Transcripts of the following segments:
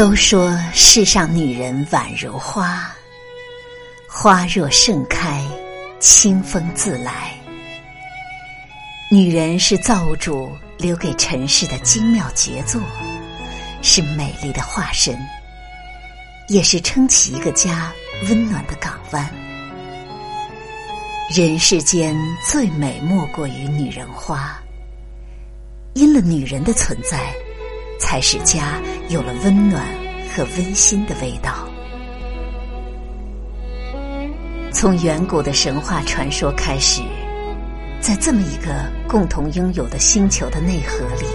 都说世上女人宛如花，花若盛开，清风自来。女人是造物主留给尘世的精妙杰作，是美丽的化身，也是撑起一个家温暖的港湾。人世间最美莫过于女人花，因了女人的存在。才使家有了温暖和温馨的味道。从远古的神话传说开始，在这么一个共同拥有的星球的内核里，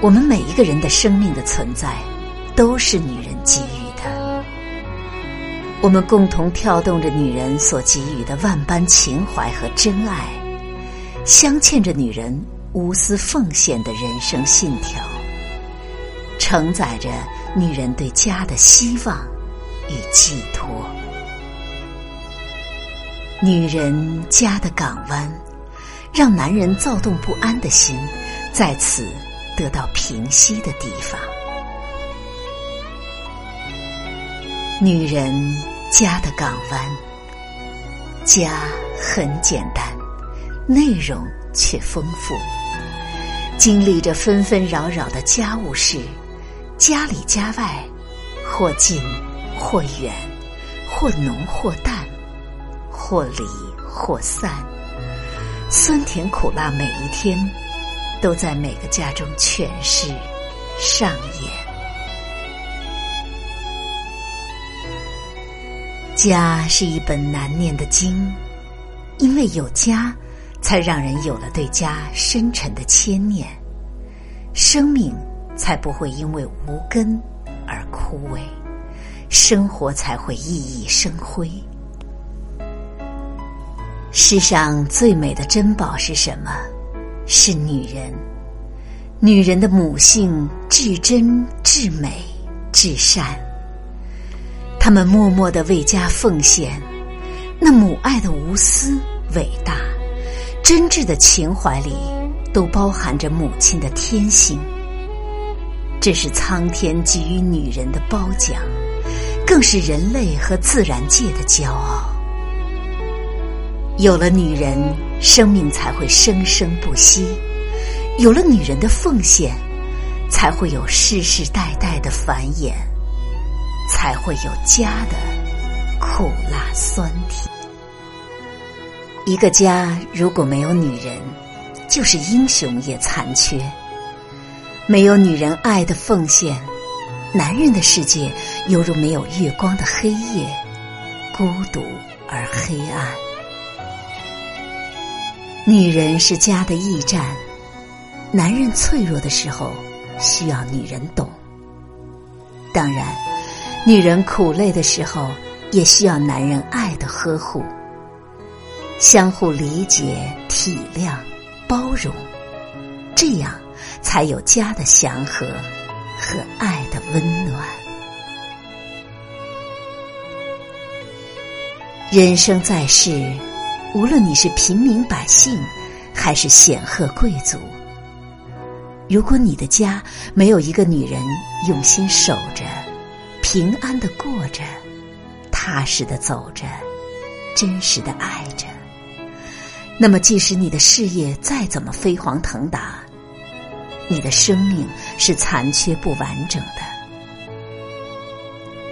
我们每一个人的生命的存在，都是女人给予的。我们共同跳动着女人所给予的万般情怀和真爱，镶嵌着女人无私奉献的人生信条。承载着女人对家的希望与寄托，女人家的港湾，让男人躁动不安的心在此得到平息的地方。女人家的港湾，家很简单，内容却丰富，经历着纷纷扰扰的家务事。家里家外，或近或远，或浓或淡，或离或散，酸甜苦辣，每一天都在每个家中诠释上演。家是一本难念的经，因为有家，才让人有了对家深沉的牵念，生命。才不会因为无根而枯萎，生活才会熠熠生辉。世上最美的珍宝是什么？是女人。女人的母性至真、至美、至善。她们默默的为家奉献，那母爱的无私、伟大、真挚的情怀里，都包含着母亲的天性。这是苍天给予女人的褒奖，更是人类和自然界的骄傲。有了女人，生命才会生生不息；有了女人的奉献，才会有世世代代的繁衍，才会有家的苦辣酸甜。一个家如果没有女人，就是英雄也残缺。没有女人爱的奉献，男人的世界犹如没有月光的黑夜，孤独而黑暗。女人是家的驿站，男人脆弱的时候需要女人懂。当然，女人苦累的时候也需要男人爱的呵护，相互理解、体谅、包容，这样。才有家的祥和和爱的温暖。人生在世，无论你是平民百姓，还是显赫贵族，如果你的家没有一个女人用心守着、平安的过着、踏实的走着、真实的爱着，那么即使你的事业再怎么飞黄腾达，你的生命是残缺不完整的。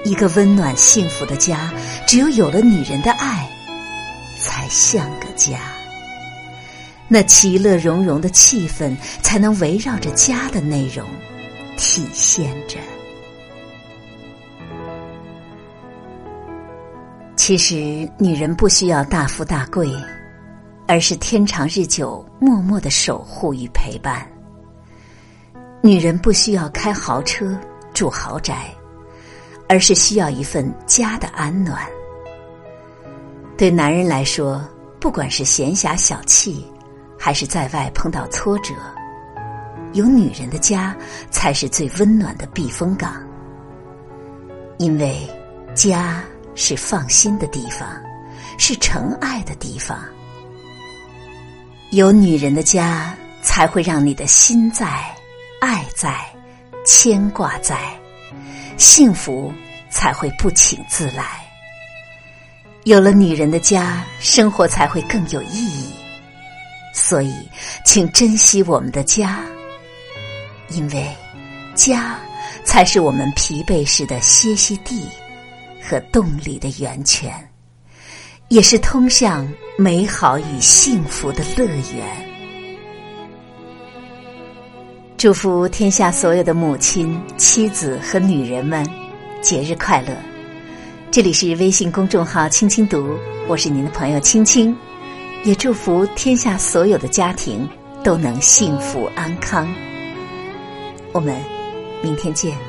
一个温暖幸福的家，只有有了女人的爱，才像个家。那其乐融融的气氛，才能围绕着家的内容体现着。其实，女人不需要大富大贵，而是天长日久、默默的守护与陪伴。女人不需要开豪车住豪宅，而是需要一份家的安暖。对男人来说，不管是闲暇小憩，还是在外碰到挫折，有女人的家才是最温暖的避风港。因为家是放心的地方，是疼爱的地方。有女人的家，才会让你的心在。爱在，牵挂在，幸福才会不请自来。有了女人的家，生活才会更有意义。所以，请珍惜我们的家，因为家才是我们疲惫时的歇息地和动力的源泉，也是通向美好与幸福的乐园。祝福天下所有的母亲、妻子和女人们节日快乐！这里是微信公众号“青青读”，我是您的朋友青青，也祝福天下所有的家庭都能幸福安康。我们明天见。